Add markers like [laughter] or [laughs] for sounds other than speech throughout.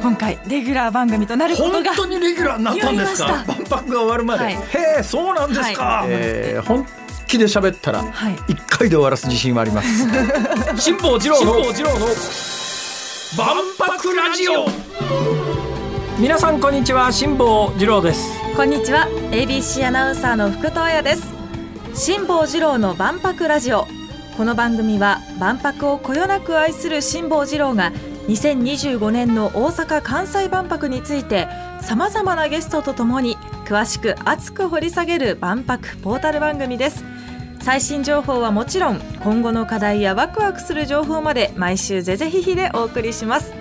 今回レギュラー番組となることが本当にレギュラーになったんですか？万博が終わるまで、はい。へえそうなんですか、はい。えー本気で喋ったらはい。一回で終わらす自信はあります。辛坊治郎の万博ラジオ。皆さんこんにちは辛坊治郎です。こんにちは ABC アナウンサーの福藤彩です。辛坊治郎の万博ラジオ。この番組は万博をこよなく愛する辛坊治郎が2025年の大阪・関西万博についてさまざまなゲストとともに詳しく熱く掘り下げる万博ポータル番組です。最新情報はもちろん今後の課題やワクワクする情報まで毎週ぜぜひひでお送りします。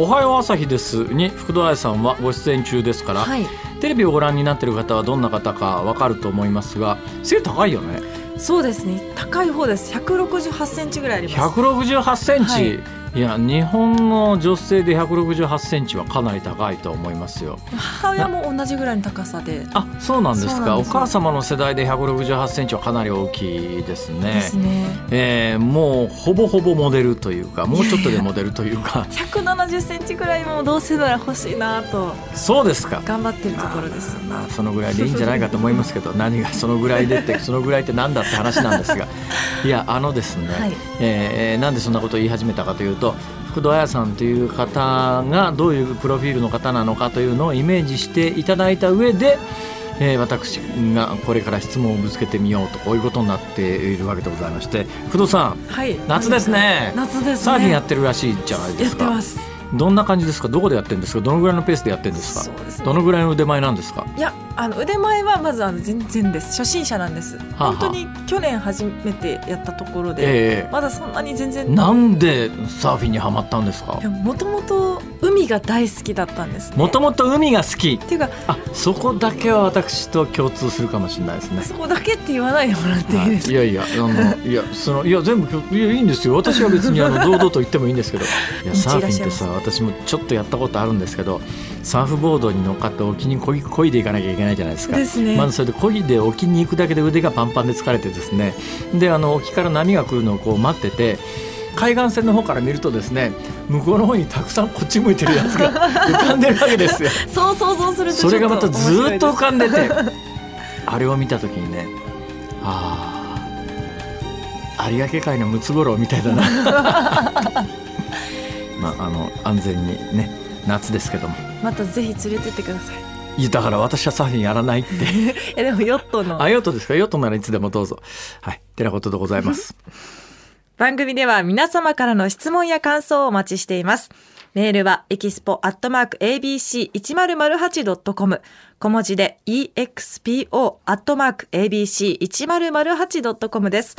おはよう朝日です。に福田愛さんはご出演中ですから、はい。テレビをご覧になっている方はどんな方かわかると思いますが背高いよね。そうですね。高い方です。168センチぐらいあります。168センチ、はいい、や日本の女性で168センチはかなり高いと思いますよ。母親も同じぐらいの高さで。あそうなんですか。お母様の世代で168センチはかなり大きいですね。ですね。えーもうほぼほぼモデルというかもうちょっとでモデルというか。[laughs] 170センチぐらいもどうせなら欲しいなと。そうですか。頑張ってるところですまあ、まあそのぐらいでいいんじゃないかと思いますけど [laughs] 何がそのぐらいでってそのぐらいってなんだって話なんですが。[laughs] いやあのですね、はい。えーなんでそんなことを言い始めたかというと福戸彩さんという方がどういうプロフィールの方なのかというのをイメージしていただいた上で、えー私がこれから質問をぶつけてみようとこういうことになっているわけでございまして福戸さんはい。夏ですね。夏ですね。サーフィンやってるらしいじゃないでやすか。ってますどんな感じですか？どこでやってるんですか？どのぐらいのペースでやってるんですか？ね。どのぐらいの腕前なんですか？いやあの腕前はまずあの全然です。初心者なんです。はあはあ。本当に去年初めてやったところで、ええ。まだそんなに全然。なんでサーフィンにはまったんですか？もともと海が大好きだったんですね。もともと海が好き。っていうかあそこだけは私と共通するかもしれないですね。そこだけって言わないでもらっていいですか？いやいやあのいやそのいや全部共いやいいんですよ。私は別にあの [laughs] 堂々と言ってもいいんですけど。いや道サーフィンってさ私もちょっとやったことあるんですけどサーフボードに乗っかって沖にこぎこいでいかなきゃいけないじゃないですか。ですね。まずそれで漕ぎで沖に行くだけで腕がパンパンで疲れてですね。であの沖から波が来るのをこう待ってて海岸線の方から見るとですね向こうの方にたくさんこっち向いてるやつが [laughs] 浮かんでるわけですよ。そう想像するとそれがまたずーっと浮かんでてあれを見た時にねああ有明海のムツゴロウみたいだな。[laughs] まああの安全にね夏ですけども。すまたぜひ連れてってください。いやだから私はサーフィンやらないって。[laughs] えでもヨットの。あヨットですか？ヨットならいつでもどうぞ。はいてなことでございます番組では皆様からの質問や感想をお待ちしています。メールはエキスポアットマーク ABC1008.com 小文字で expo.abc1008.com です。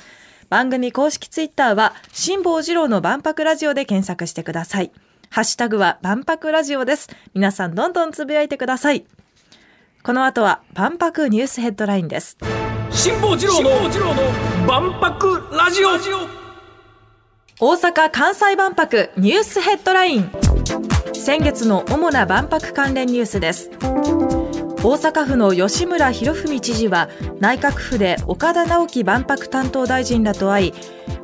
番組公式ツイッターは辛坊治郎の万博ラジオで検索してください。ハッシュタグは万博ラジオです。皆さんどんどんつぶやいてください。この後は万博ニュースヘッドラインです。辛坊治郎の万博ラジオ大阪・関西万博ニュースヘッドライン。先月の主な万博関連ニュースです。大阪府の吉村洋文知事は内閣府で岡田直樹万博担当大臣らと会い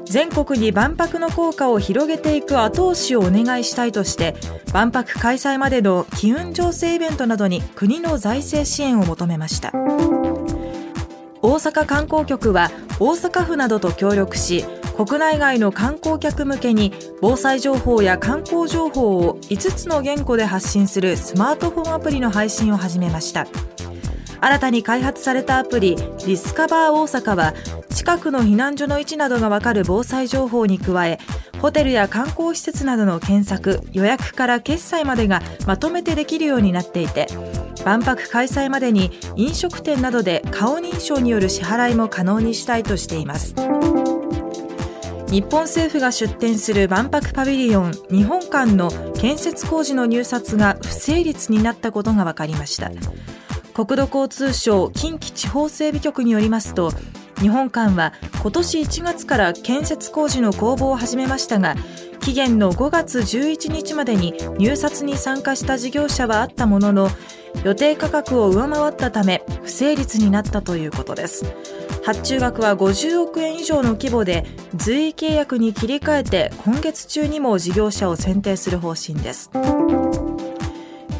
全国に万博の効果を広げていく後押しをお願いしたいとして万博開催までの機運醸成イベントなどに国の財政支援を求めました。大阪観光局は大阪府などと協力し国内外の観光客向けに防災情報や観光情報を5つの言語で発信するスマートフォンアプリの配信を始めました。新たに開発されたアプリディスカバー大阪は近くの避難所の位置などがわかる防災情報に加えホテルや観光施設などの検索予約から決済までがまとめてできるようになっていて万博開催までに飲食店などで顔認証による支払いも可能にしたいとしています。日本政府が出展する万博パビリオン日本館の建設工事の入札が不成立になったことが分かりました。国土交通省近畿地方整備局によりますと日本館は今年1月から建設工事の公募を始めましたが期限の5月11日までに入札に参加した事業者はあったものの予定価格を上回ったため不成立になったということです。発注額は50億円以上の規模で随意契約に切り替えて今月中にも事業者を選定する方針です。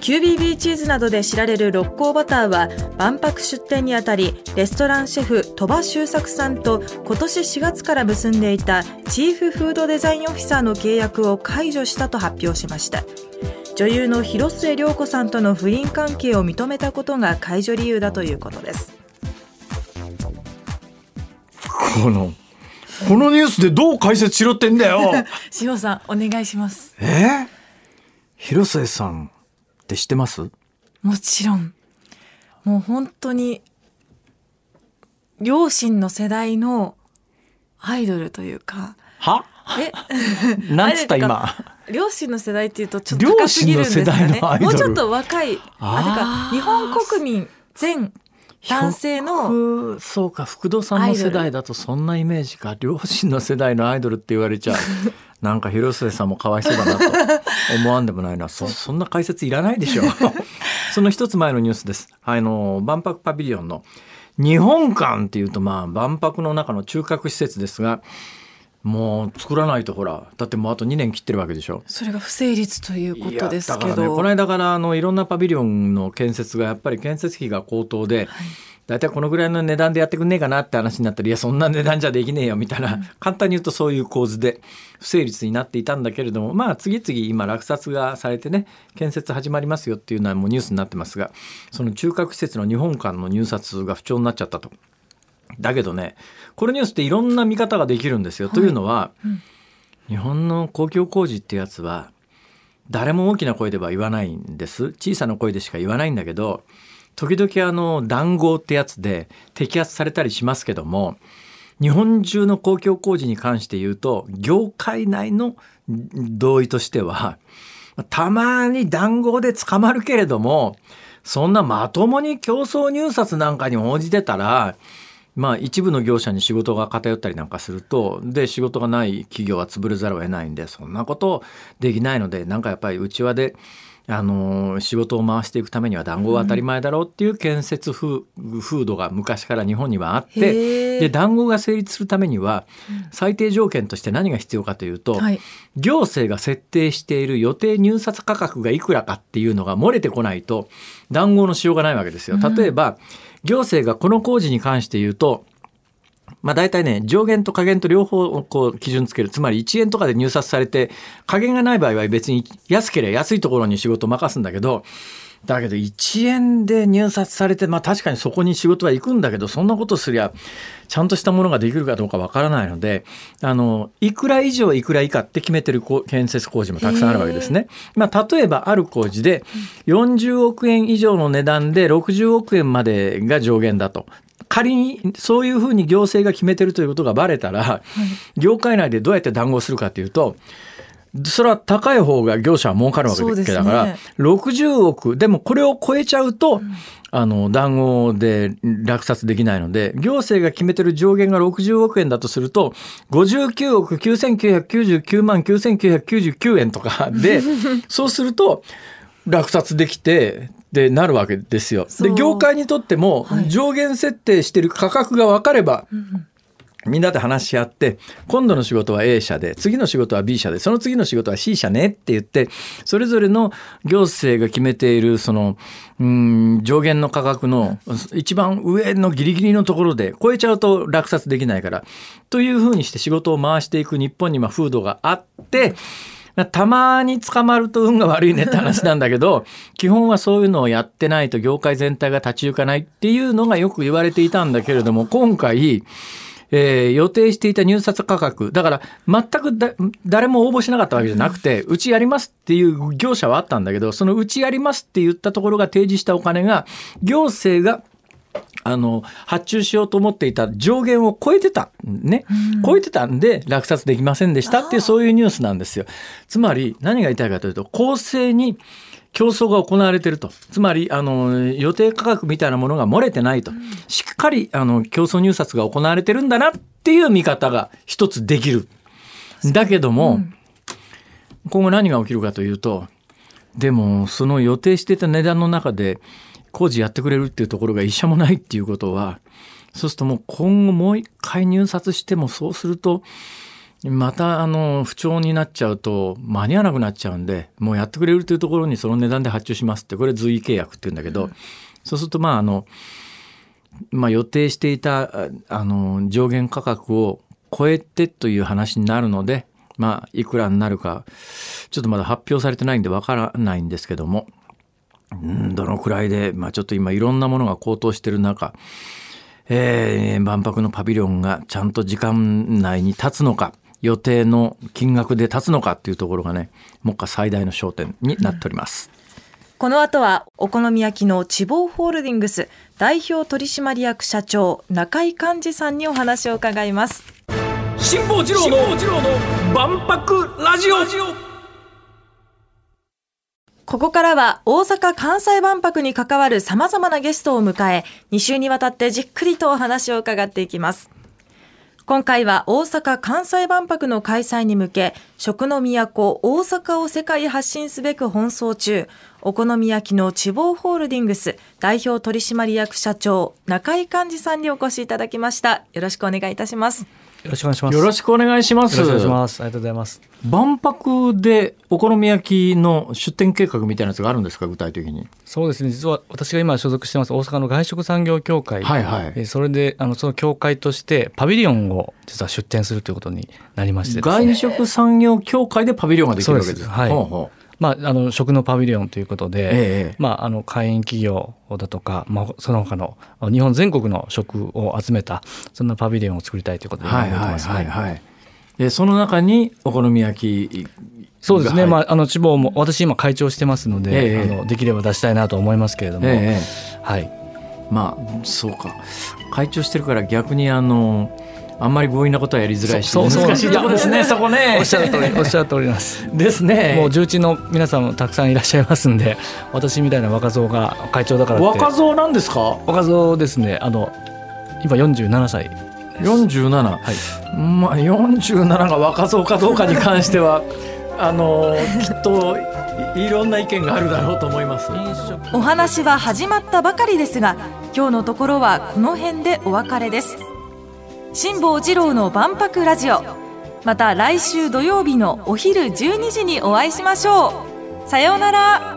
QBB チーズなどで知られる六甲バターは万博出店にあたりレストランシェフ鳥羽周作さんと今年4月から結んでいたチーフフードデザインオフィサーの契約を解除したと発表しました。女優の広末涼子さんとの不倫関係を認めたことが解除理由だということです。このこのニュースでどう解説しろってんだよ。[laughs] 塩さんお願いします。え？広末さんって知ってます？もちろん。もう本当に両親の世代のアイドルというか。は？え？[laughs] なんつった？今。両親の世代っていうとちょっと高すぎるんですかね。もうちょっと若いあてか日本国民全男性のそうか福堂さんの世代だとそんなイメージか。両親の世代のアイドルって言われちゃう [laughs] なんか広末さんもかわいそうだなと思わんでもないな。[laughs] そそんな解説いらないでしょ。[laughs] その一つ前のニュースです。あの万博パビリオンの日本館っていうとまあ万博の中の中核施設ですがもう作らないとほら。だってもうあと2年切ってるわけでしょ。それが不成立ということですけど、ね、この間からあのいろんなパビリオンの建設がやっぱり建設費が高騰で、はい大体このぐらいの値段でやってくんねえかなって話になったらいやそんな値段じゃできねえよみたいな、うん、簡単に言うとそういう構図で不成立になっていたんだけれどもまあ次々今落札がされてね建設始まりますよっていうのはもうニュースになってますがその中核施設の日本館の入札が不調になっちゃったと。だけどねこのニュースっていろんな見方ができるんですよ。はい、というのは、うん、日本の公共工事ってやつは誰も大きな声では言わないんです小さな声でしか言わないんだけど時々あの談合ってやつで摘発されたりしますけども日本中の公共工事に関して言うと業界内の同意としてはたまに談合で捕まるけれどもそんなまともに競争入札なんかに応じてたらまあ一部の業者に仕事が偏ったりなんかするとで仕事がない企業は潰れざるを得ないんでそんなことできないのでなんかやっぱりうちわであの仕事を回していくためには談合は当たり前だろうっていう建設風土が昔から日本にはあってで談合が成立するためには最低条件として何が必要かというと、はい、行政が設定している予定入札価格がいくらかっていうのが漏れてこないと談合のしようがないわけですよ。例えば、行政がこの工事に関して言うとまあ大体ね、上限と下限と両方こう基準つける。つまり1円とかで入札されて、下限がない場合は別に安ければ安いところに仕事を任すんだけど、だけど1円で入札されて、まあ確かにそこに仕事は行くんだけど、そんなことすりゃ、ちゃんとしたものができるかどうかわからないので、あの、いくら以上いくら以下って決めてる建設工事もたくさんあるわけですね。まあ例えばある工事で、40億円以上の値段で60億円までが上限だと。仮にそういうふうに行政が決めてるということがバレたら、はい、業界内でどうやって談合するかというとそれは高い方が業者は儲かるわけだから、ね、60億でもこれを超えちゃうと、うん、あの談合で落札できないので行政が決めてる上限が60億円だとすると59億9999万9999円とかで [laughs] そうすると落札できてでなるわけですよ。で業界にとっても上限設定してる価格が分かれば、はいみんなで話し合って今度の仕事は A 社で次の仕事は B 社でその次の仕事は C 社ねって言ってそれぞれの行政が決めているそのうん上限の価格の一番上のギリギリのところで超えちゃうと落札できないからというふうにして仕事を回していく日本にま風土があってたまに捕まると運が悪いねって話なんだけど、[laughs] 基本はそういうのをやってないと業界全体が立ち行かないっていうのがよく言われていたんだけれども、今回、えー、予定していた入札価格、だから全く誰も応募しなかったわけじゃなくて、うちやりますっていう業者はあったんだけど、そのうちやりますって言ったところが提示したお金が、行政があの発注しようと思っていた上限を超えてたね、うん、超えてたんで落札できませんでしたっていうそういうニュースなんですよ。つまり何が言いたいかというと公正に競争が行われてると。つまりあの予定価格みたいなものが漏れてないと、しっかりあの競争入札が行われてるんだなっていう見方が一つできる。だけども、うん。今後何が起きるかというとでもその予定していた値段の中で工事やってくれるっていうところが一社もないっていうことはそうするともう今後もう一回入札してもそうするとまたあの不調になっちゃうと間に合わなくなっちゃうんでもうやってくれるというところにその値段で発注しますってこれ随意契約って言うんだけど、そうするとまああの、まあ、予定していたあの上限価格を超えてという話になるのでまあいくらになるかちょっとまだ発表されてないんでわからないんですけども、うん、どのくらいで、まあ、ちょっと今いろんなものが高騰してる中えー、万博のパビリオンがちゃんと時間内に立つのか予定の金額で立つのかっていうところがね目下最大の焦点になっております。この後はお好み焼きの地方ホールディングス代表取締役社長中井寛治さんにお話を伺います辛坊治郎の万博ラジオここからは大阪・関西万博に関わる様々なゲストを迎え、2週にわたってじっくりとお話を伺っていきます。今回は大阪・関西万博の開催に向け、食の都大阪を世界発信すべく奔走中、お好み焼きの地方ホールディングス代表取締役社長中井寛治さんにお越しいただきました。よろしくお願いいたします。よろしくお願いします。よろしくお願いします。よろしくお願いします。ありがとうございます。万博でお好み焼きの出店計画みたいなやつがあるんですか具体的に？そうですね。実は私が今所属してます大阪の外食産業協会。はいはい。えそれであのその協会としてパビリオンを実は出店するということになりまして、ね、外食産業協会でパビリオンができるわけです。はい。ほうほうまあ、あの食のパビリオンということで、ええ、まあ、あの会員企業だとか、まあ、その他の日本全国の食を集めたそんなパビリオンを作りたいということではいはいはいはい、でその中にお好み焼きそうですね、まあ、あの地方も私今会長してますので、え、あのできれば出したいなと思いますけれども、はい。まあそうか。会長してるから逆にあのあんまり強引なことはやりづらいし難しいとこですね [laughs] そこね。おっしゃる通り [laughs] おっしゃる通ります。ですね。もう重鎮の皆さんもたくさんいらっしゃいますんで私みたいな若造が会長だから若造なんですか？若造ですね。あの今47歳47、はい、まあ47が若造かどうかに関しては [laughs] あのきっといろんな意見があるだろうと思います。お話は始まったばかりですが今日のところはこの辺でお別れです辛坊治郎の万博ラジオ。また来週土曜日のお昼12時にお会いしましょう。さようなら。